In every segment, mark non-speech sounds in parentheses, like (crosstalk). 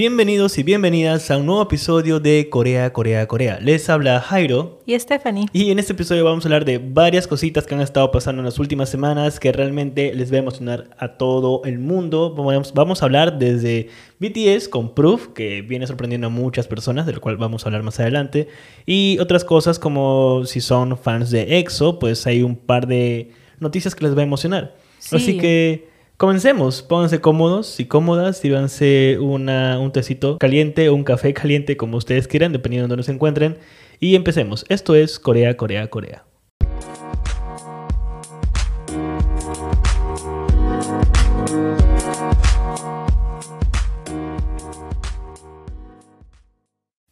Bienvenidos y bienvenidas a un nuevo episodio de Corea, Corea, Corea. Les habla Jairo. Y Stephanie. Y en este episodio vamos a hablar de varias cositas que han estado pasando en las últimas semanas que realmente les va a emocionar a todo el mundo. Vamos, vamos a hablar desde BTS con Proof, que viene sorprendiendo a muchas personas, del cual vamos a hablar más adelante. Y otras cosas como si son fans de EXO, pues hay un par de noticias que les va a emocionar. Sí. Así que Comencemos, pónganse cómodos y cómodas, sírvanse una, un tecito caliente o un café caliente como ustedes quieran, dependiendo de donde se encuentren. Y empecemos. Esto es Corea, Corea, Corea.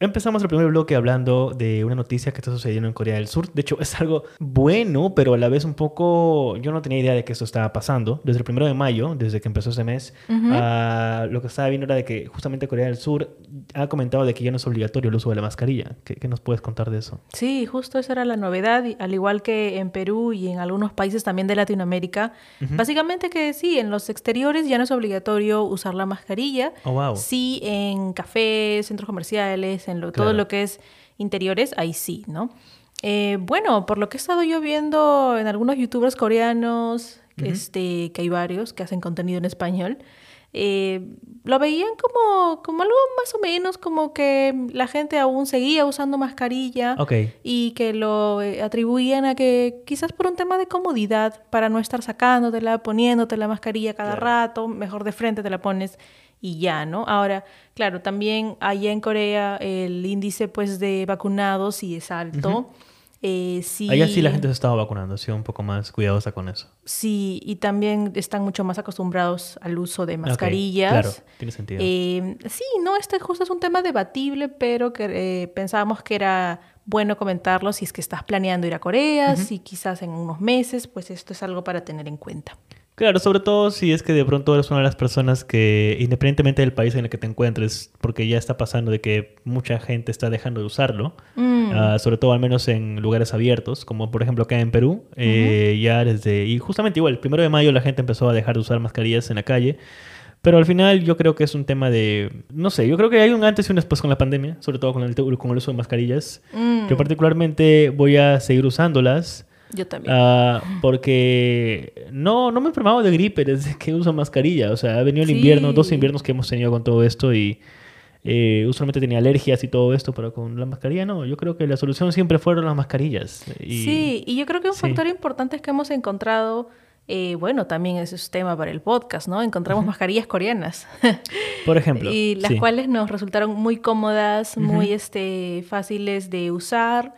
Empezamos el primer bloque hablando de una noticia que está sucediendo en Corea del Sur. De hecho, (laughs) es algo bueno, pero a la vez un poco... Yo no tenía idea de que esto estaba pasando. Desde el primero de mayo, desde que empezó este mes, ah, lo que estaba viendo era de que justamente Corea del Sur ha comentado de que ya no es obligatorio el uso de la mascarilla. ¿Qué, qué nos puedes contar de eso? Sí, justo esa era la novedad, y al igual que en Perú y en algunos países también de Latinoamérica. Básicamente que sí, en los exteriores ya no es obligatorio usar la mascarilla. Oh, wow. Sí, en cafés, centros comerciales, en lo, todo Claro. lo que es interiores, ahí sí, ¿no? Eh, bueno, por lo que he estado yo viendo en algunos youtubers coreanos, este, que hay varios que hacen contenido en español, eh, lo veían como, como algo más o menos como que la gente aún seguía usando mascarilla y que lo eh, atribuían a que quizás por un tema de comodidad, para no estar sacándotela, poniéndote la mascarilla cada Claro. rato, mejor de frente te la pones y ya, ¿no? Ahora, claro, también allá en Corea el índice pues de vacunados sí es alto. Eh, sí, Allá sí la gente se estaba vacunando, ha sido un poco más cuidadosa con eso. Sí, y también están mucho más acostumbrados al uso de mascarillas. Claro, tiene sentido. Eh, sí, no, este justo es un tema debatible, pero que eh, pensábamos que era bueno comentarlo si es que estás planeando ir a Corea, si quizás en unos meses, pues esto es algo para tener en cuenta. Claro, sobre todo si es que de pronto eres una de las personas que, independientemente del país en el que te encuentres, porque ya está pasando de que mucha gente está dejando de usarlo, Mm, ah, sobre todo al menos en lugares abiertos, como por ejemplo acá en Perú, eh, ya desde, y justamente igual, el primero de mayo la gente empezó a dejar de usar mascarillas en la calle, pero al final yo creo que es un tema de, no sé, yo creo que hay un antes y un después con la pandemia, sobre todo con el, con el uso de mascarillas. mm, Yo particularmente voy a seguir usándolas. Yo también. Ah, porque no, no me he enfermado de gripe desde que uso mascarilla. O sea, ha venido el Sí. invierno, dos inviernos que hemos tenido con todo esto y eh, usualmente tenía alergias y todo esto, pero con la mascarilla no. Yo creo que la solución siempre fueron las mascarillas. Y, Sí, y yo creo que un sí. factor importante es que hemos encontrado, eh, bueno, también ese es tema para el podcast, ¿no? Encontramos mascarillas coreanas. (laughs) Por ejemplo. y las sí. cuales nos resultaron muy cómodas, muy este, fáciles de usar.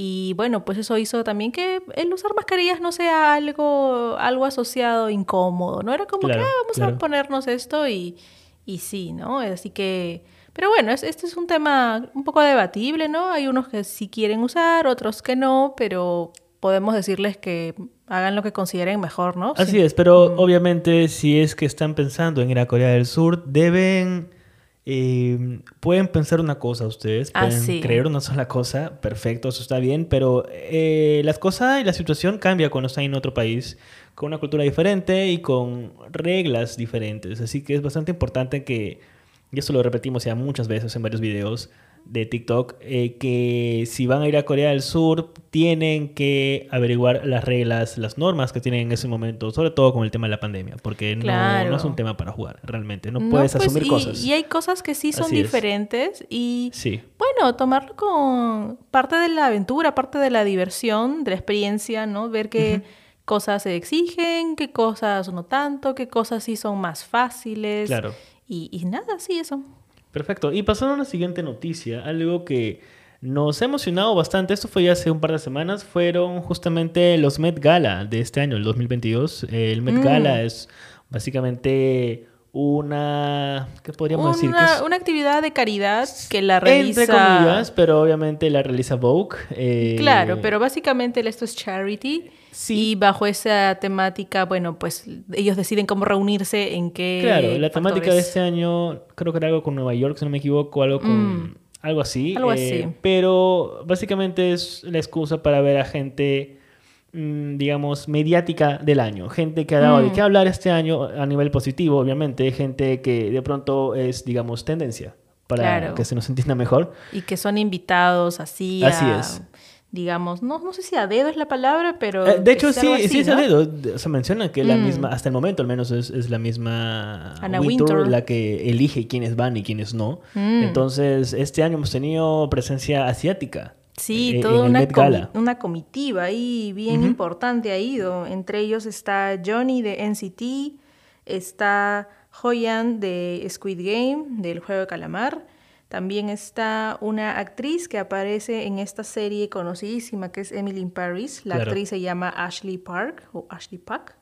Y bueno, pues eso hizo también que el usar mascarillas no sea algo, algo asociado incómodo, ¿no? Era como Claro, que ah, vamos claro. a ponernos esto y, y sí, ¿no? Así que... Pero bueno, es- este es un tema un poco debatible, ¿no? Hay unos que sí quieren usar, otros que no, pero podemos decirles que hagan lo que consideren mejor, ¿no? Así Sí. es, pero Mm. obviamente si es que están pensando en ir a Corea del Sur, deben... eh, pueden pensar una cosa ustedes, Ah, pueden sí. creer una sola cosa, perfecto, eso está bien, pero eh, las cosas y la situación cambia cuando están en otro país, con una cultura diferente y con reglas diferentes, así que es bastante importante que, y esto lo repetimos ya muchas veces en varios videos de TikTok, eh, que si van a ir a Corea del Sur tienen que averiguar las reglas, las normas que tienen en ese momento, sobre todo con el tema de la pandemia, porque no- no, es un tema para jugar, realmente, no, No, puedes pues, asumir y- cosas. Y hay cosas que sí son Así es. diferentes y Sí, bueno, tomarlo con parte de la aventura, parte de la diversión, de la experiencia, ¿no? Ver qué Ujú. cosas se exigen, qué cosas no tanto, qué cosas sí son más fáciles. claro. Y, y nada, sí, eso. Perfecto. Y pasando a la siguiente noticia, algo que nos ha emocionado bastante, esto fue ya hace un par de semanas, fueron justamente los Met Gala de este año, el 2022. El Met Mm. Gala es básicamente una, ¿qué podríamos decir? Que Una, es una actividad de caridad que la entre realiza... comillas, pero obviamente la realiza Vogue. eh, Claro, pero básicamente esto es charity. Sí. Y bajo esa temática, bueno, pues ellos deciden cómo reunirse, en qué. Claro, la temática de este año creo que era algo con Nueva York, si no me equivoco, algo con... Mm. Algo así. Algo eh, así. Pero básicamente es la excusa para ver a gente mm, digamos, mediática del año. Gente que ha dado de Mm. qué hablar este año a nivel positivo, obviamente. Gente que de pronto es, digamos, tendencia para Claro. que se nos entienda mejor. Y que son invitados así. Así a, es. Digamos, no, no sé si a dedo es la palabra, pero. Eh, de hecho, sí, así, sí es ¿no? a dedo. Se menciona que la Mm. misma, hasta el momento al menos, es, es la misma Anna Wintour. la que elige quiénes van y quiénes no. Mm. Entonces, este año hemos tenido presencia asiática. Sí, eh, toda en el una, comi- comitiva ahí bien importante ha ido. Entre ellos está Johnny de NCT, está Hoyan de Squid Game, del juego de calamar. También está una actriz que aparece en esta serie conocidísima que es Emily in Paris. La Claro. actriz se llama Ashley Park o Ashley Park.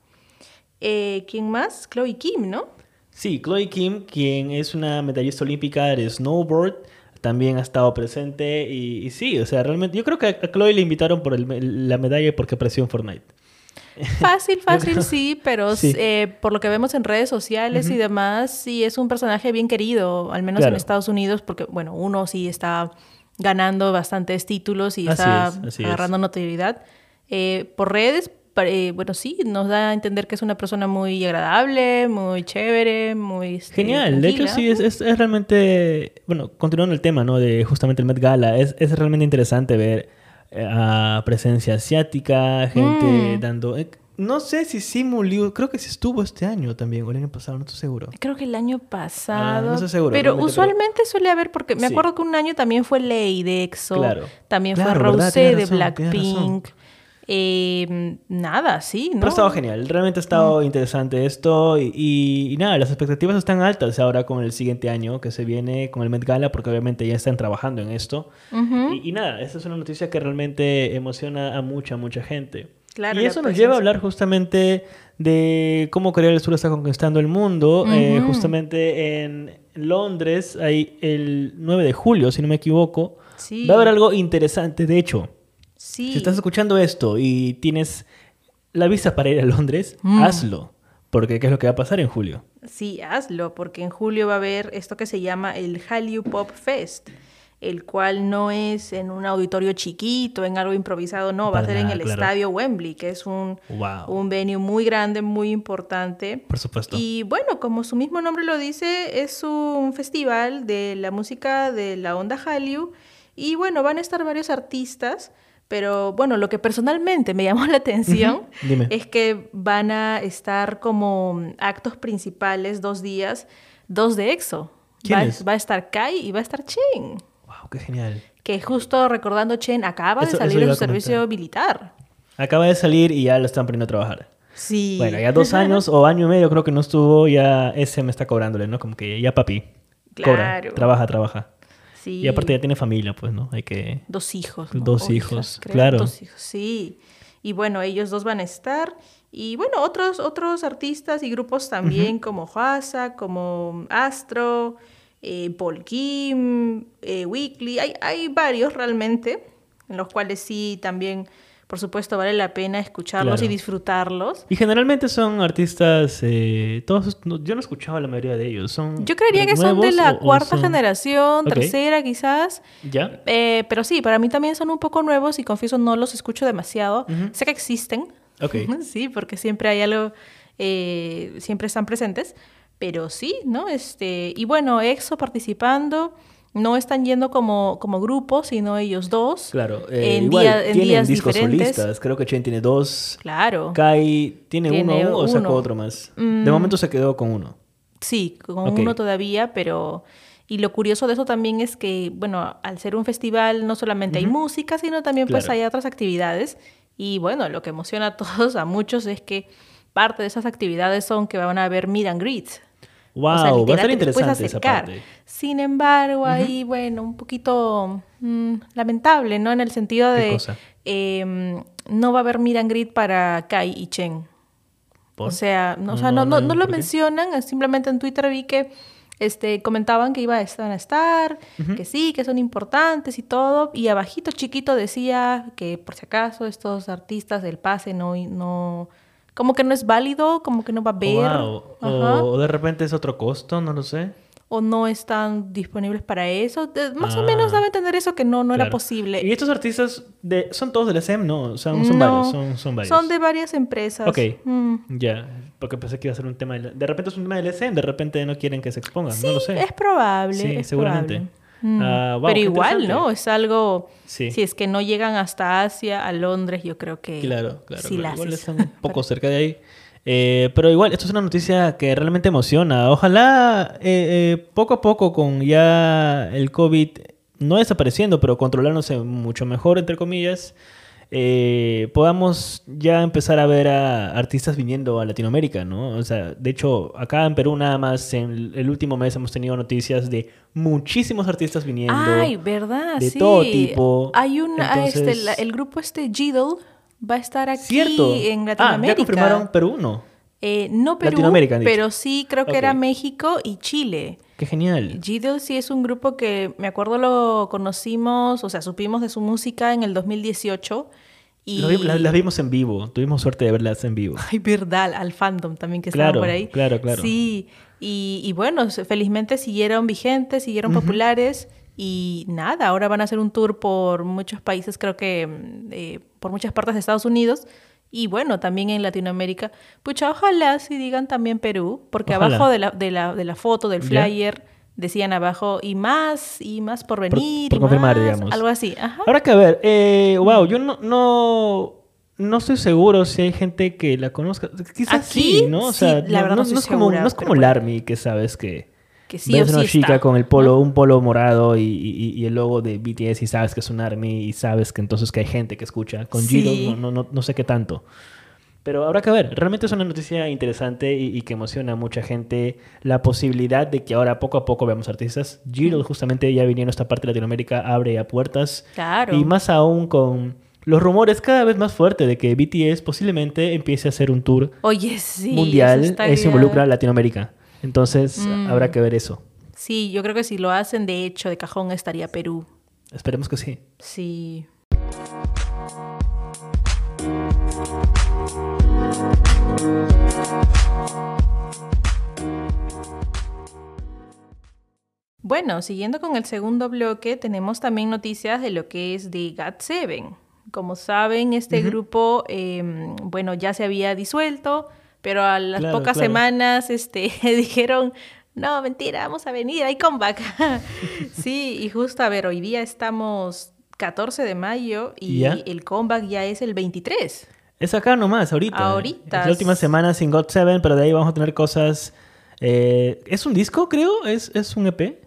Eh, ¿Quién más? Chloe Kim, ¿no? Sí, Chloe Kim, quien es una medallista olímpica de snowboard, también ha estado presente y, y sí, o sea, realmente yo creo que a a Chloe le invitaron por el- la medalla porque apareció en Fortnite. (laughs) Fácil, fácil, sí, pero (laughs) Sí. eh, por lo que vemos en redes sociales y Ujú. demás, sí es un personaje bien querido, al menos en Claro. Estados Unidos, porque, bueno, uno sí está ganando bastantes títulos y Así está es, así es. agarrando notoriedad. Eh, por redes, eh, bueno, sí, nos da a entender que es una persona muy agradable, muy chévere, muy... este, Genial, de hecho tranquila. sí, es, es- es realmente, bueno, continuando el tema, ¿no? De justamente el Met Gala, es, es realmente interesante ver a presencia asiática, gente Mm. dando... eh, no sé si Simu Liu, creo que sí estuvo este año también, o el año pasado, no estoy seguro. Creo que el año pasado. Ah, no estoy seguro, Pero usualmente suele haber, porque me Sí. acuerdo que un año también fue Ley de EXO. Claro. También Claro, fue. Rosé de. Blackpink. Eh, nada, sí, ¿no? Pero ha estado genial, realmente ha estado interesante esto y, y- y nada, las expectativas están altas ahora con el siguiente año que se viene con el Met Gala porque obviamente ya están trabajando en esto. Y, y nada, esta es una noticia que realmente emociona a mucha, mucha gente. Claro, y eso nos lleva a hablar justamente de cómo Corea del Sur está conquistando el mundo. Eh, justamente en Londres, hay el 9 de julio, si no me equivoco, Sí. va a haber algo interesante. De hecho, Sí. si estás escuchando esto y tienes la visa para ir a Londres, Mm. hazlo. Porque ¿qué es lo que va a pasar en julio? Sí, hazlo, porque en julio va a haber esto que se llama el Hallyu Pop Fest, el cual no es en un auditorio chiquito, en algo improvisado, no, va a ser en el claro. estadio Wembley, que es un, Wow. un venue muy grande, muy importante. Por supuesto. Y bueno, como su mismo nombre lo dice, es un festival de la música de la onda Hallyu. Y bueno, van a estar varios artistas, pero bueno, lo que personalmente me (laughs) llamó la atención es que van a estar como actos principales dos días, dos de EXO. Va, a estar Kai y va a estar Chen, Wow, qué genial. que justo recordando Chen acaba Eso- de salir de su servicio militar. Acaba de salir y ya lo están poniendo a trabajar. Sí. Bueno, ya dos años o año y medio creo que no estuvo, ya ese me está cobrándole, ¿no? Como que ya papi. Cobra, Claro. trabaja, trabaja. Sí. Y aparte ya tiene familia, pues, ¿no? Hay que... Dos hijos. ¿no? Dos O hijos, claro. Dos hijos, sí. Y bueno, ellos dos van a estar. Y bueno, otros, otros artistas y grupos también, como Huasa, como Astro, eh, Paul Kim, eh, Weekly. Hay, hay varios realmente, en los cuales sí también, por supuesto, vale la pena escucharlos y Claro. disfrutarlos. Y generalmente son artistas, eh, todos, no- yo no he escuchado la mayoría de ellos. Son Yo creería que son de la o- o cuarta son- generación, Ok. tercera quizás. ¿Ya? Eh, pero sí, para mí también son un poco nuevos y confieso no los escucho demasiado. Ujú. Sé que existen. Ok. (laughs) Sí, porque siempre hay algo, eh, siempre están presentes. Pero sí, ¿no? Este, y bueno, EXO participando. No están yendo como, como grupo, sino ellos dos. Claro. eh, en, igual, día- en tienen días discos diferentes. solistas. Creo que Chen tiene dos. Claro. Kai tiene, Tiene uno o sacó uno. otro más. Mm. De momento se quedó con uno. Sí, con uno todavía, pero... Y lo curioso de eso también es que, bueno, al ser un festival no solamente hay música, sino también pues hay otras actividades. Y bueno, lo que emociona a (laughs) todos, a muchos, es que parte de esas actividades son que van a haber meet and greets. Wow, O sea, va a ser te interesante esa parte. Sin embargo, ahí, bueno, un poquito mm, lamentable, ¿no? En el sentido ¿Qué de em, no va a haber and greet para Kai y Chen. ¿Por? O sea, no, o No, sea, no, no, no, no, no lo mencionan, simplemente en Twitter vi que este, comentaban que iba a estar, que sí, que son importantes y todo, y abajito chiquito decía que por si acaso estos artistas del pase no, no como que no es válido, como que no va a haber. Wow. O, de repente es otro costo, no lo sé. o no están disponibles para eso. De- más o Ah, menos deben entender eso que no, no era posible. Y estos artistas de, son todos de la SEM, ¿no? O sea, son No, varios, son, son varios. Son de varias empresas. Ok. Mm. Ya, porque pensé que iba a ser un tema de... De repente es un tema del SEM, de repente no quieren que se expongan, Sí, no lo sé. es probable. Sí, es seguramente. probable. Mm. Ah, wow, Pero igual. ¿no? Es algo... Sí. Si es que no llegan hasta Asia, a Londres, yo creo que Claro, claro. sí claro. la Igual están un poco cerca de ahí. Eh, pero igual, esto es una noticia que realmente emociona. Ojalá eh, eh, poco a poco con ya el COVID no desapareciendo, pero controlándose mucho mejor, entre comillas, eh, podamos ya empezar a ver a artistas viniendo a Latinoamérica, ¿no? O sea, de hecho, acá en Perú nada más en el último mes hemos tenido noticias de muchísimos artistas viniendo. Ay, ¿verdad? de sí. todo tipo. Hay un... ah, este, Entonces- la- el grupo este, Giddle, va a estar aquí Cierto. en Ah, Latinoamérica. ya confirmaron Perú, ¿no? Eh, no Perú, pero sí creo que era México y Chile. Qué genial. Giddle sí es un grupo que me acuerdo lo conocimos, o sea, supimos de su música en el 2018. Y... Las vimos en vivo. Tuvimos suerte de verlas en vivo. Ay, verdad, al fandom también que Claro, estaba por ahí. claro, claro. Sí, y, y bueno, felizmente siguieron vigentes, siguieron populares y nada, ahora van a hacer un tour por muchos países, creo que mm, eh, por muchas partes de Estados Unidos y bueno, también en Latinoamérica. Pucha, ojalá si digan también Perú, porque Ojalá. abajo de la, de, la, de la foto, del Ya. flyer, decían abajo y más, y más por venir. por y confirmar, más", digamos. Algo así, ajá. Ahora que a ver, eh, wow, yo no, no, no estoy seguro si hay gente que la conozca. Quizás Aquí, sí, ¿no? O sí, sea, la no, verdad no- no estoy no es como, segura, no es como el bueno. Army que sabes que que sí ves o una sí chica está, con el polo, ¿no? un polo morado y, y- y el logo de BTS y sabes que es un Army y sabes que entonces que hay gente que escucha. Con Sí. Giro no, no, no, no sé qué tanto. Pero habrá que ver. Realmente es una noticia interesante y, y que emociona a mucha gente la posibilidad de que ahora poco a poco veamos artistas. Giro justamente ya viniendo a esta parte de Latinoamérica abre a puertas. Claro. Y más aún con los rumores cada vez más fuertes de que BTS posiblemente empiece a hacer un tour Oye, sí. mundial. ya- involucra a Latinoamérica. Entonces Mm. habrá que ver eso. Sí, yo creo que si lo hacen, de hecho, de cajón estaría Perú. Esperemos que sí. Sí. Bueno, siguiendo con el segundo bloque, tenemos también noticias de lo que es de GOT7. Como saben, este grupo, eh, bueno, ya se había disuelto, pero a las Claro, pocas claro. semanas este, (laughs) dijeron, no, mentira, vamos a venir, hay comeback. (laughs) sí, y justo, a ver, hoy día estamos 14 de mayo y ¿Ya? el comeback ya es el 23. Es acá nomás, ahorita. Ahorita. Es la última semana sin God 7, pero de ahí vamos a tener cosas. eh, ¿Es un disco, creo? ¿Es, es un EP?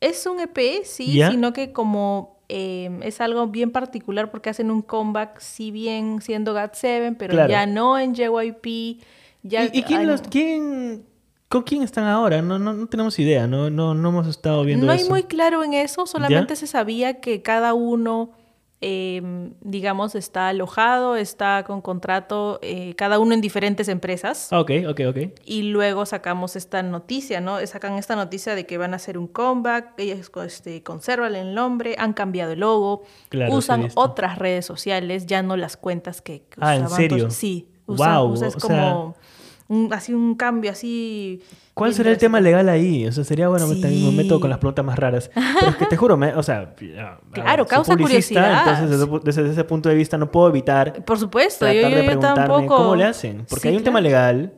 Es un EP, sí, ¿Ya? sino que como eh, es algo bien particular porque hacen un comeback, si bien siendo GOT7, pero Claro. ya no en JYP. Ya ¿Y, y quién, los, quién, con quién están ahora? No, no, no tenemos idea, no, no, no hemos estado viendo no eso. hay muy claro en eso, solamente se sabía que cada uno, eh, digamos, está alojado, está con contrato, eh, cada uno en diferentes empresas. Ah, ok, ok, ok. Y luego sacamos esta noticia, ¿no? Sacan esta noticia de que van a hacer un comeback, ellos este, conservan el nombre, han cambiado el logo, Claro, usan otras redes sociales, ya no las cuentas que, que Ah, ¿en usaban. serio? Entonces, sí, usa- es o sea- como un, así un cambio así... ¿Cuál será el tema legal ahí? O sea, sería bueno, también me meto Sí. con las preguntas más raras. (laughs) Pero es que te juro, me- o sea, Claro, soy causa curiosidad. Entonces, desde, desde ese punto de vista, no puedo evitar Por supuesto, tratar yo, de yo preguntarme tampoco... cómo le hacen. Porque Sí, hay un tema claro. legal.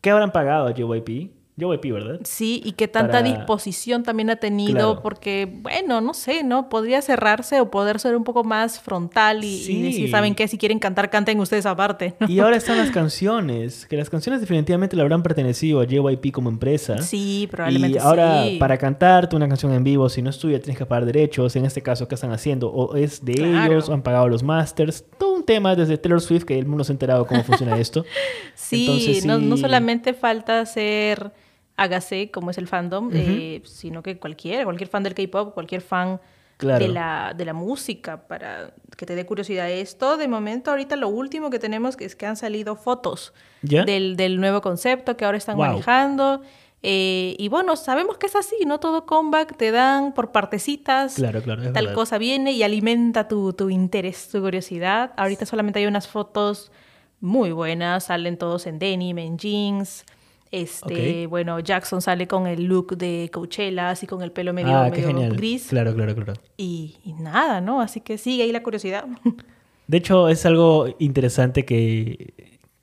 ¿Qué habrán pagado a JYP? JYP, ¿verdad? Sí, y que tanta para- disposición también ha tenido, Claro. porque, bueno, no sé, ¿no? Podría cerrarse o poder ser un poco más frontal y, y Sí. decir, ¿saben qué? Si quieren cantar, canten ustedes aparte. ¿no? Y ahora están las canciones, que las canciones definitivamente le habrán pertenecido a JYP como empresa. Sí, probablemente Y ahora, sí. para cantarte una canción en vivo, si no es tuya, tienes que pagar derechos. En este caso, ¿qué están haciendo? O es de Claro. ellos, o han pagado los masters. Todo un tema desde Taylor Swift, que el mundo se ha enterado cómo funciona esto. (laughs) Sí, Entonces, No, no sí. solamente falta ser hágase, como es el fandom, eh, sino que cualquiera, cualquier fan del K-pop, cualquier fan Claro. de, la, de la música, para que te dé curiosidad esto. De momento, ahorita lo último que tenemos es que han salido fotos del, del nuevo concepto que ahora están Wow. manejando. Eh, y bueno, sabemos que es así, no todo comeback te dan por partecitas. Claro, claro, Tal verdad. cosa viene y alimenta tu, tu interés, tu curiosidad. Ahorita solamente hay unas fotos muy buenas, salen todos en denim, en jeans. Este, bueno, Jackson sale con el look de Coachella, así con el pelo medio, Ah, qué medio genial. gris. Claro, claro, claro. Y, y nada, ¿no? Así que sigue ahí la curiosidad. (laughs) De hecho, es algo interesante que,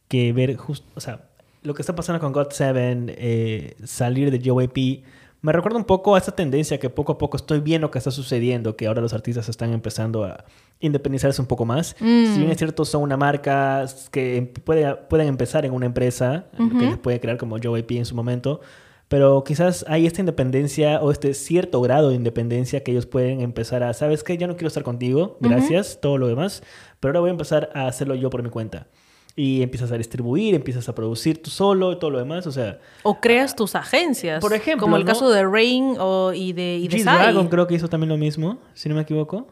que ver justo, o sea, lo que está pasando con God 7, eh, salir de JYP, me recuerda un poco a esta tendencia que poco a poco estoy viendo que está sucediendo, que ahora los artistas están empezando a independizarse un poco más. Mm. Si bien es cierto, son una marca que puede, pueden empezar en una empresa que les puede crear como JYP en su momento, pero quizás hay esta independencia o este cierto grado de independencia que ellos pueden empezar a, ¿sabes qué? Ya no quiero estar contigo, gracias, todo lo demás, pero ahora voy a empezar a hacerlo yo por mi cuenta. Y empiezas a distribuir, empiezas a producir tú solo y todo lo demás, o sea... O creas tus agencias. Por ejemplo, Como el ¿no? caso de Rain o, y de, y de Psy. G-Dragon creo que hizo también lo mismo, si no me equivoco.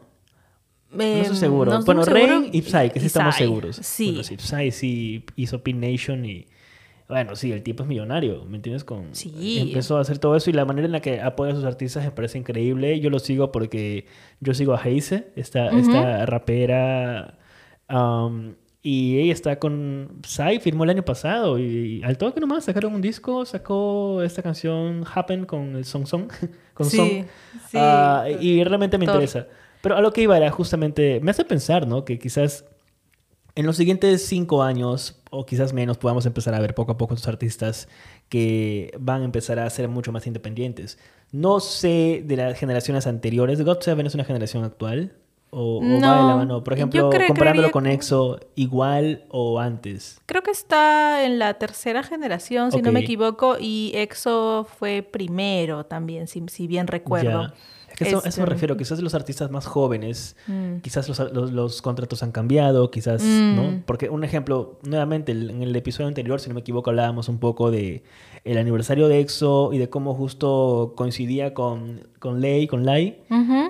No Em, estoy seguro. no estoy bueno, seguro. Rain y Psy, que sí estamos seguros. Sí. Bueno, sí, Psy sí hizo Pin Nation y... Bueno, sí, el tipo es millonario, ¿me entiendes? Con, Sí. Empezó a hacer todo eso y la manera en la que apoya a sus artistas me parece increíble. Yo lo sigo porque yo sigo a Heise, esta, esta rapera, um, y ella está con Psy, firmó el año pasado y, al toque nomás sacaron un disco, sacó esta canción Happen con el Song Song, (laughs) con Sí, Song. sí. Ah, y realmente me interesa. Pero a lo que iba era justamente, me hace pensar, ¿no? Que quizás en los siguientes cinco años, o quizás menos, podamos empezar a ver poco a poco estos artistas que van a empezar a ser mucho más independientes. No sé de las generaciones anteriores. God Seven es una generación actual. O, o va de la No, mano. Por ejemplo, cre- comparándolo creería con EXO, igual o antes. Creo que está en la tercera generación, si no me equivoco, y EXO fue primero también, si, si bien recuerdo. Ya. Es que eso, a eso me Este, refiero. Quizás los artistas más jóvenes, Mm. quizás los, los- los contratos han cambiado, quizás, Mm. ¿no? Porque un ejemplo, nuevamente, en el episodio anterior, si no me equivoco, hablábamos un poco de el aniversario de EXO y de cómo justo coincidía con, con Lei, con Lai,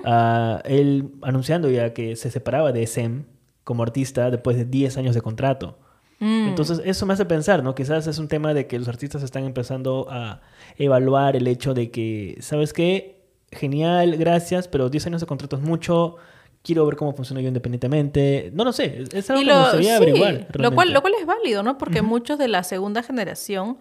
ah, él anunciando ya que se separaba de SM como artista después de 10 años de contrato. Mm. Entonces, eso me hace pensar, ¿no? Quizás es un tema de que los artistas están empezando a evaluar el hecho de que, ¿sabes qué? Genial, gracias, pero 10 años de contrato es mucho. Quiero ver cómo funciona yo independientemente. No lo sé, es- algo Y que me lo- gustaría sí, averiguar. lo cual, lo cual es válido, ¿no? Porque muchos de la segunda generación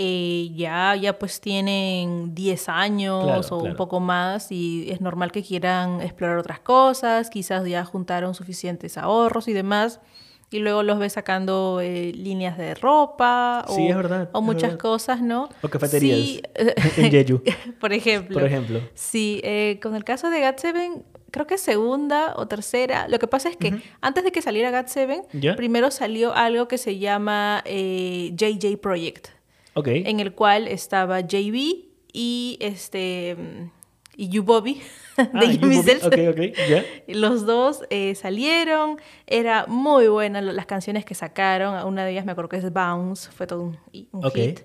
eh, ya, ya pues tienen 10 años Claro, o un claro. poco más y es normal que quieran explorar otras cosas, quizás ya juntaron suficientes ahorros y demás. Y luego los ves sacando eh, líneas de ropa o, Sí, es verdad, o es muchas verdad. cosas, ¿no? O cafeterías Sí, en (laughs) Jeju, (laughs) por ejemplo. por ejemplo. Sí, eh, con el caso de GAT7, creo que segunda o tercera. Lo que pasa es que antes de que saliera GAT7, ¿Ya? primero salió algo que se llama eh, JJ Project, Ok. en el cual estaba JB y este y You Bobby (laughs) de Ah, you Gimme movie. Self. Ok, ok, ya. Los dos eh, salieron, era muy buena las canciones que sacaron, una de ellas me acuerdo que es Bounce, fue todo un, un Ok. hit.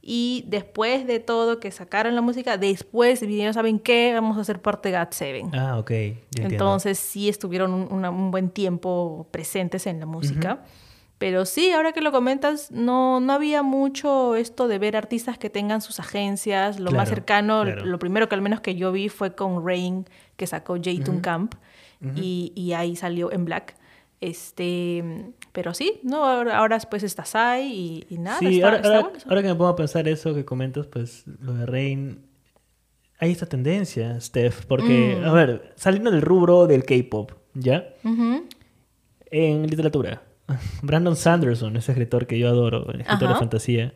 Y después de todo que sacaron la música, después vinieron, ¿saben qué? Vamos a hacer parte de GAT7. Ah, ok. Entonces sí estuvieron un, una- un buen tiempo presentes en la música. Pero sí, ahora que lo comentas, no, no había mucho esto de ver artistas que tengan sus agencias. Lo más cercano, claro. lo primero que al menos que yo vi fue con Rain, que sacó Jayton Camp, y, y ahí salió en Black. Este, pero sí, no, ahora, ahora pues está Sai y, y nada. Sí, está- ahora, está ahora- ahora que me pongo a pensar eso que comentas, pues lo de Rain, hay esta tendencia, Steph, porque, Mm. a ver, saliendo del rubro del K-pop, ¿ya? En literatura, (laughs) Brandon Sanderson, ese escritor que yo adoro, el escritor de fantasía,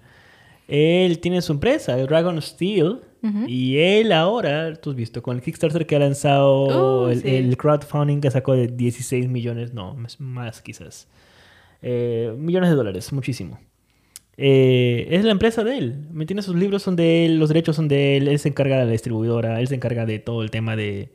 él tiene su empresa, Dragon Steel, y él ahora, tú has visto, con el Kickstarter que ha lanzado, Uh, el, sí. el crowdfunding que sacó de 16 millones, no, más- más quizás, eh, millones de dólares, muchísimo. Eh, es la empresa de él, ¿me entiendes? Sus libros son de él, los derechos son de él, él se encarga de la distribuidora, él se encarga de todo el tema de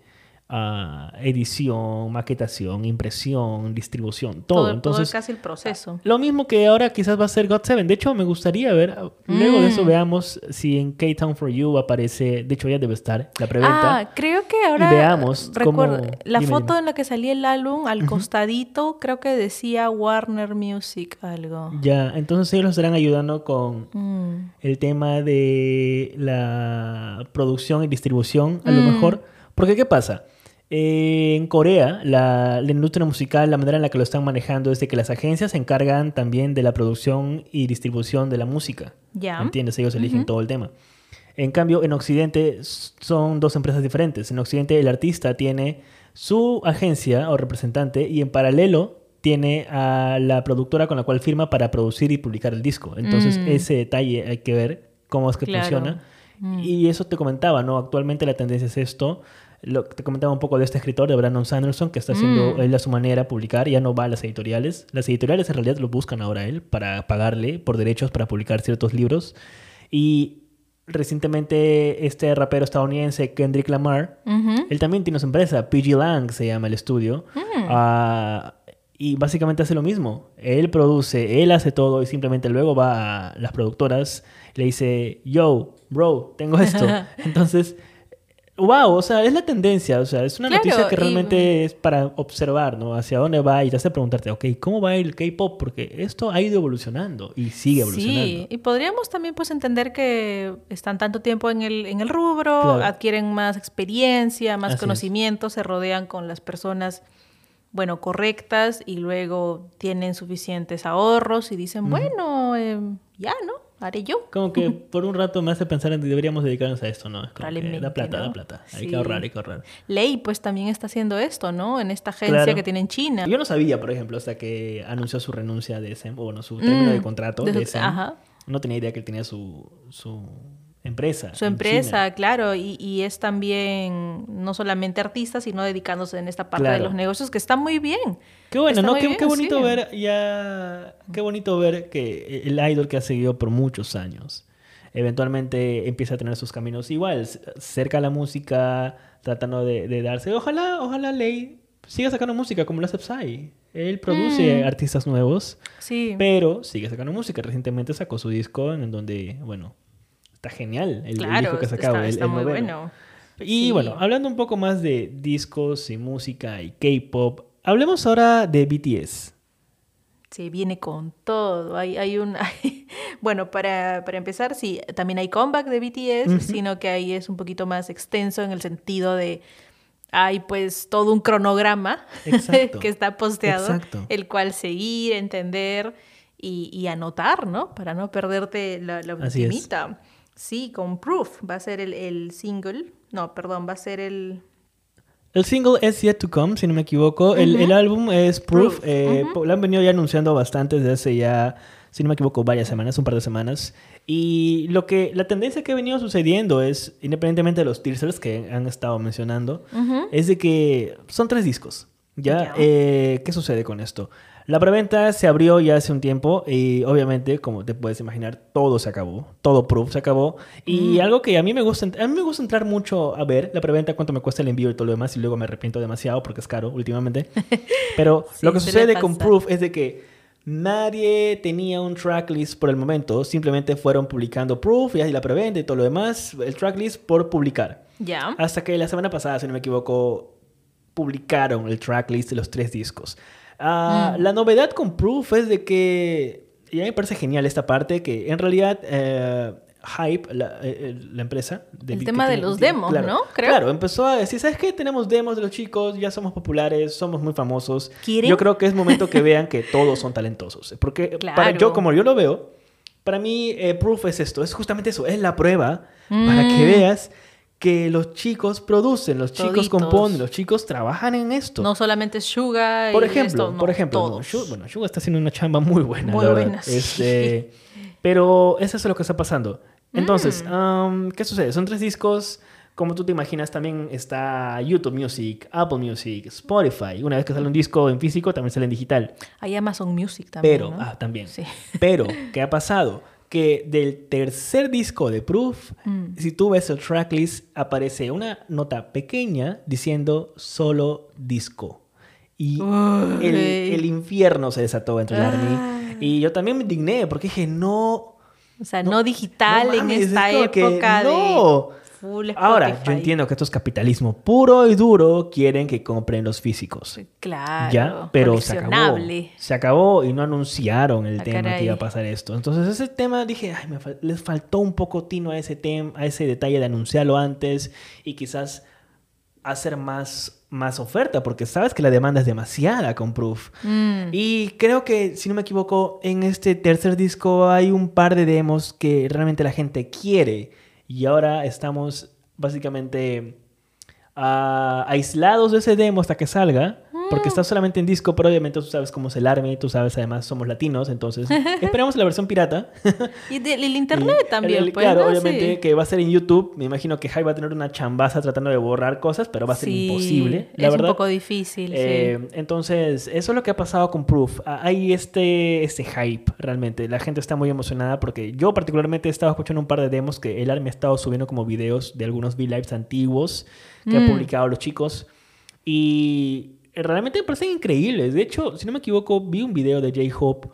edición, maquetación, impresión, distribución, todo. todo, Entonces, todo casi el proceso. lo mismo que ahora quizás va a ser God 7. De hecho, me gustaría ver, luego de eso Mm. veamos si en K-Town for You aparece, de hecho ya debe estar, la preventa. Ah, creo que ahora veamos recuerdo cómo- la dime, foto dime. en la que salía el álbum al costadito, creo que decía Warner Music algo. Ya, entonces ellos estarán ayudando con Mm. el tema de la producción y distribución, a lo Mm. mejor. Porque, ¿qué pasa? Eh, en Corea, la, la industria musical, la manera en la que lo están manejando es de que las agencias se encargan también de la producción y distribución de la música. Ya. ¿Entiendes? Ellos eligen todo el tema. En cambio, en Occidente son dos empresas diferentes. En Occidente el artista tiene su agencia o representante y en paralelo tiene a la productora con la cual firma para producir y publicar el disco. Entonces, Mm. ese detalle hay que ver cómo es que Claro. funciona. Mm. Y eso te comentaba, ¿no? Actualmente la tendencia es esto. Lo, te comentaba un poco de este escritor, de Brandon Sanderson, que está haciendo Mm. él a su manera publicar, ya no va a las editoriales. Las editoriales en realidad lo buscan ahora él para pagarle por derechos para publicar ciertos libros. Y recientemente este rapero estadounidense, Kendrick Lamar, él también tiene su empresa, PG Lang se llama el estudio. Mm. Ah, y básicamente hace lo mismo. Él produce, él hace todo y simplemente luego va a las productoras, le dice, yo, bro, tengo esto. (laughs) Entonces, wow, o sea, es la tendencia, o sea, es una Claro, noticia que y- realmente es para observar, ¿no? Hacia dónde va y te hace preguntarte, ok, ¿cómo va el K-pop? Porque esto ha ido evolucionando y sigue evolucionando. Sí, y podríamos también pues entender que están tanto tiempo en el, en el rubro, Claro. adquieren más experiencia, más Así es. conocimiento, se rodean con las personas, bueno, correctas y luego tienen suficientes ahorros y dicen, bueno, em, ya, ¿no? Haré yo. Como que (laughs) por un rato me hace pensar en que deberíamos dedicarnos a esto, ¿no? Es como que da plata, ¿no? da plata. Hay Sí. que ahorrar, hay que ahorrar. Ley pues también está haciendo esto, ¿no? En esta agencia Claro. que tiene en China. Yo no sabía, por ejemplo, hasta que anunció su renuncia de SM, o bueno, su término Mm, de contrato de de, SM. ajá. No tenía idea que él tenía su, su empresa. Su empresa, China. claro, y, y es también no solamente artista, sino dedicándose en esta parte de los negocios, que está muy bien. Qué bueno, ¿no? Qué, bien, qué bonito sí. ver ya. Qué bonito ver que el idol que ha seguido por muchos años eventualmente empieza a tener sus caminos igual, cerca a la música, tratando de, de darse. Ojalá, ojalá Ley siga sacando música como lo hace Psy. Él produce Mm. artistas nuevos, Sí. pero sigue sacando música. Recientemente sacó su disco en donde, bueno, está genial el, el claro, disco que ha sacado. está, el- está el muy noveno. bueno. Y Sí. bueno, hablando un poco más de discos y música y K-pop, hablemos ahora de BTS. Sí, viene con todo. Hay, hay un... (laughs) bueno, para, para empezar, sí, también hay comeback de BTS, sino que ahí es un poquito más extenso en el sentido de... Hay pues todo un cronograma (laughs) que está posteado, Exacto. el cual seguir, entender y, y anotar, ¿no? Para no perderte la, la Así es. Sí, con Proof va a ser el, el single. No, perdón, va a ser el... El single es Yet to Come, si no me equivoco. el, Ujú. el álbum es Proof. Proof, eh, ujú. po- Lo han venido ya anunciando bastante desde hace ya, si no me equivoco, varias semanas, un par de semanas. Y lo que, la tendencia que ha venido sucediendo es, independientemente de los teasers que han estado mencionando, Ujú. es de que son tres discos. ¿Ya? Eh, ¿Qué sucede con esto? La preventa se abrió ya hace un tiempo y obviamente, como te puedes imaginar, todo se acabó. Todo Proof se acabó. Y Mm. algo que a mí me gusta, a mí me gusta entrar mucho a ver la preventa, cuánto me cuesta el envío y todo lo demás y luego me arrepiento demasiado porque es caro últimamente. (laughs) Pero Sí, lo que sucede con. Proof es de que nadie tenía un tracklist por el momento, simplemente fueron publicando Proof y la preventa y todo lo demás, el tracklist por publicar. Ya. Hasta que la semana pasada, si no me equivoco, publicaron el tracklist de los tres discos. Ah, Mm. La novedad con Proof es de que, y a mí me parece genial esta parte, que en realidad eh, Hype, la, eh, la empresa... de El que tema de los demos, claro, ¿no? Creo. Claro, empezó a decir, ¿sabes qué? Tenemos demos de los chicos, ya somos populares, somos muy famosos. ¿Quieren? Yo creo que es momento que (laughs) vean que todos son talentosos. Porque para yo, como yo lo veo, para mí eh, Proof es esto, es justamente eso, es la prueba para que Mm. veas que los chicos producen, los chicos componen, los chicos trabajan en esto. No solamente Suga por ejemplo, esto, no, por ejemplo, no, todos. Shu- bueno, Suga está haciendo una chamba muy buena, Muy la buena, sí. Este, pero eso es lo que está pasando. Entonces, Mm. um, ¿qué sucede? Son tres discos. Como tú te imaginas, también está YouTube Music, Apple Music, Spotify. Una vez que sale un disco en físico, también sale en digital. Hay Amazon Music también, Pero, ¿no? ah, también. Sí. Pero, (laughs) ¿qué ha pasado? Que del tercer disco de Proof, Mm. si tú ves el tracklist, aparece una nota pequeña diciendo solo disco. Y el, el infierno se desató entre el Ah. Army. Y yo también me indigné porque dije, no. O sea, No, no, digital no en es esta que época no. Full Ahora, yo Spotify. entiendo que esto es capitalismo puro y duro. Quieren que compren los físicos. Claro. Ya, pero se acabó. Se acabó y no anunciaron el Ah, tema que caray. iba a pasar esto. Entonces, ese tema dije, ay, me fal- les faltó un poco tino a ese tema, a ese detalle de anunciarlo antes y quizás hacer más más oferta porque sabes que la demanda es demasiada con Proof. Mm. Y creo que, si no me equivoco, en este tercer disco hay un par de demos que realmente la gente quiere. Y ahora estamos básicamente ah, aislados de ese demo hasta que salga. Porque está solamente en disco, pero obviamente tú sabes cómo es el ARMY, tú sabes además somos latinos, entonces (laughs) esperamos la versión pirata. Y del el internet (laughs) Y también, el- pues, Claro, ¿no? obviamente Sí. que va a ser en YouTube. Me imagino que Jai va a tener una chambaza tratando de borrar cosas, pero va a ser Sí, imposible, la es verdad. un poco difícil, Eh, sí. Entonces, eso es lo que ha pasado con Proof. Ah, Hay este, este hype, realmente. La gente está muy emocionada porque yo particularmente he estado escuchando un par de demos que el Army ha estado subiendo como videos de algunos V-Lives antiguos que han Mm. publicado los chicos. Y realmente me parecen increíbles. De hecho, si no me equivoco, vi un video de J-Hope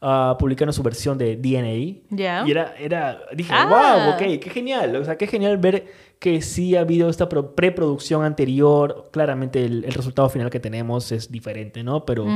ah, publicando su versión de DNA. Ya. Y era, era dije, Ah. wow, ok, qué genial. O sea, qué genial ver que sí ha habido esta pro- preproducción anterior. Claramente el, el resultado final que tenemos es diferente, ¿no? Pero.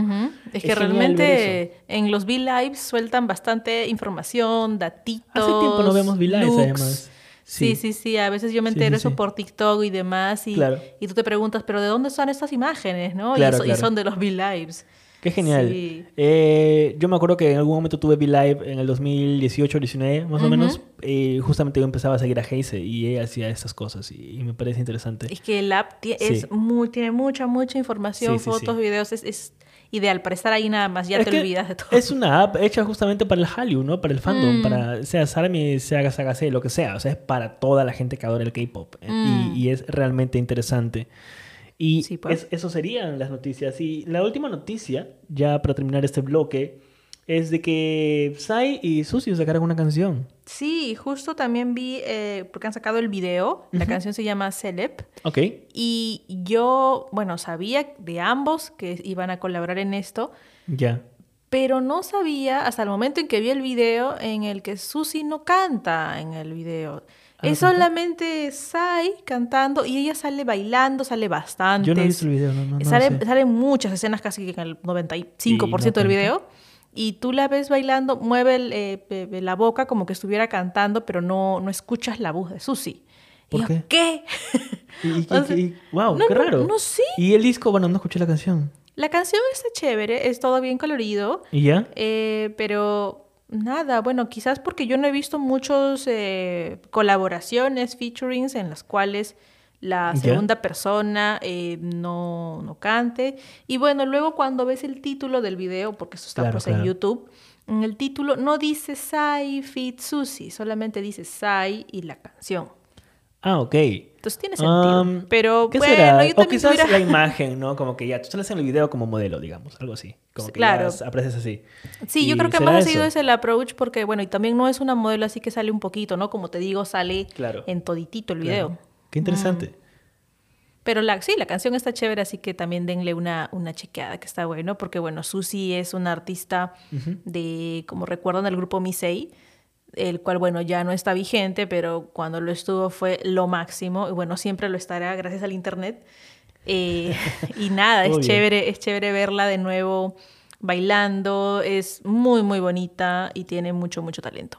Es es que realmente en los V-Lives sueltan bastante información, datitos. hace tiempo no vemos V-Lives, además. Sí. sí, sí, A veces yo me entero sí, eso sí. por TikTok y demás. Y, Claro. y tú te preguntas, ¿pero de dónde son estas imágenes? ¿no? Claro, y, so- y claro. son de los V-Lives. Qué genial. Sí. Eh, yo me acuerdo que en algún momento tuve V-Live en el 2018 19 más o Ujú. menos. Eh, justamente yo empezaba a seguir a Heise y ella hacía estas cosas y, y me parece interesante. Es que el app es muy, tiene mucha, mucha información, fotos, videos. Es, es ideal para estar ahí nada más. Ya Es te olvidas de todo. Es una app hecha justamente para el Hallyu, ¿no? Para el fandom, Mm. para sea Sarami, sea Gasagase, lo que sea. O sea, es para toda la gente que adora el K-pop. eh, Mm. Y, y es realmente interesante. Y Sí, pues. es- eso serían las noticias. Y la última noticia, ya para terminar este bloque, es de que Psy y Susi sacaron una canción. Sí, justo también vi, eh, porque han sacado el video. La canción se llama Celeb. Ok. Y yo, bueno, sabía de ambos que iban a colaborar en esto, Ya. pero no sabía hasta el momento en que vi el video en el que Susi no canta en el video. Ah, es solamente Sai cantando y ella sale bailando, sale bastante. Yo no he visto el video, no, no, no Sale- sé. Salen muchas escenas, casi que en el 95% ¿Y no del video. Y tú la ves bailando, mueve el, eh, la boca como que estuviera cantando, pero no, no escuchas la voz de Susi. ¿Por y yo, qué? ¿qué? (laughs) Y, y- O sea, y- wow, no, qué no, raro. no sé. Y el disco, bueno, no escuché la canción. La canción está chévere, es todo bien colorido, ¿Y ya? eh, pero nada, bueno, quizás porque yo no he visto muchos eh, colaboraciones, featurings en las cuales la segunda persona eh, no, no cante. Y bueno, luego cuando ves el título del video, porque eso está Claro, pues claro. en YouTube, en el título no dice Sai Fit Susi, solamente dice Sai y la canción. Ah, ok. Entonces tiene sentido. Um, pero ¿Qué bueno, será? yo o quizás tuviera- la imagen, ¿no? Como que ya tú sales en el video como modelo, digamos, algo así. Como que claro. ya apareces así. Sí, yo creo que más ha sido ese el approach porque, bueno, y también no es una modelo así que sale un poquito, ¿no? Como te digo, sale Claro. en toditito el Claro. video. Mm. Qué interesante. Pero la, sí, la canción está chévere, así que también denle una, una chequeada, que está bueno, porque, bueno, Susi es una artista de, como recuerdan, del grupo Misei, el cual, bueno, ya no está vigente, pero cuando lo estuvo fue lo máximo, y bueno, siempre lo estará gracias al internet. Eh, y nada, (laughs) es chévere, es chévere verla de nuevo bailando, es muy, muy bonita y tiene mucho, mucho talento.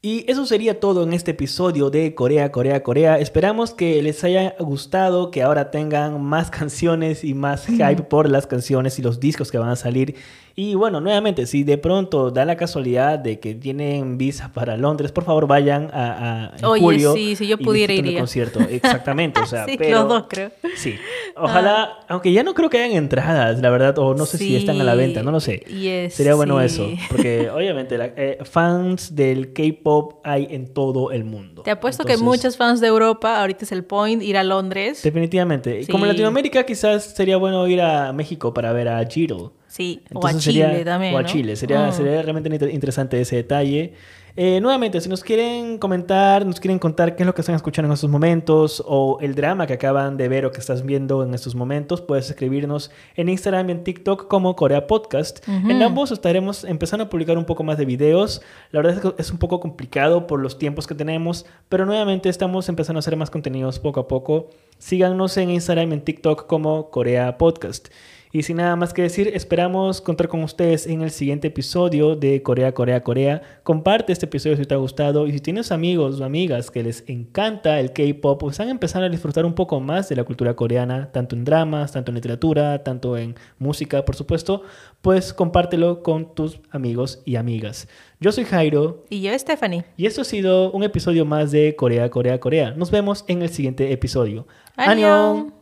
Y eso sería todo en este episodio de Corea, Corea, Corea. Esperamos que les haya gustado, que ahora tengan más (laughs) canciones y más hype por las canciones y los discos que van a salir. Y bueno, nuevamente, si de pronto da la casualidad de que tienen visa para Londres, por favor vayan a, a en Oye, julio sí, si yo pudiera, iría. concierto. (laughs) Exactamente, o sea, sí, pero los dos creo. Sí, ojalá, aunque ya no creo que hayan entradas, la verdad, o no sé si están a la venta, no lo sé. Yes, Sería bueno sí. eso, porque (laughs) obviamente la- eh, fans del K-pop hay en todo el mundo. Te apuesto que Entonces, muchos fans de Europa, ahorita es el point, ir a Londres. Definitivamente. Como en Sí. Latinoamérica, quizás sería bueno ir a México para ver a Giro. Sí, o a Entonces Chile sería- también. O a ¿no? Chile. Sería, Mm. sería realmente inter- interesante ese detalle. Eh, nuevamente, si nos quieren comentar, nos quieren contar qué es lo que están escuchando en estos momentos o el drama que acaban de ver o que estás viendo en estos momentos, puedes escribirnos en Instagram y en TikTok como Corea Podcast. En ambos estaremos empezando a publicar un poco más de videos. La verdad es que es un poco complicado por los tiempos que tenemos, pero nuevamente estamos empezando a hacer más contenidos poco a poco. Síganos en Instagram y en TikTok como Corea Podcast. Y sin nada más que decir, esperamos contar con ustedes en el siguiente episodio de Corea, Corea, Corea. Comparte este episodio si te ha gustado y si tienes amigos o amigas que les encanta el K-Pop, pues a empezar a disfrutar un poco más de la cultura coreana, tanto en dramas, tanto en literatura, tanto en música, por supuesto, pues compártelo con tus amigos y amigas. Yo soy Jairo. Y yo, Stephanie. Y esto ha sido un episodio más de Corea, Corea, Corea. Nos vemos en el siguiente episodio. ¡Annyeong!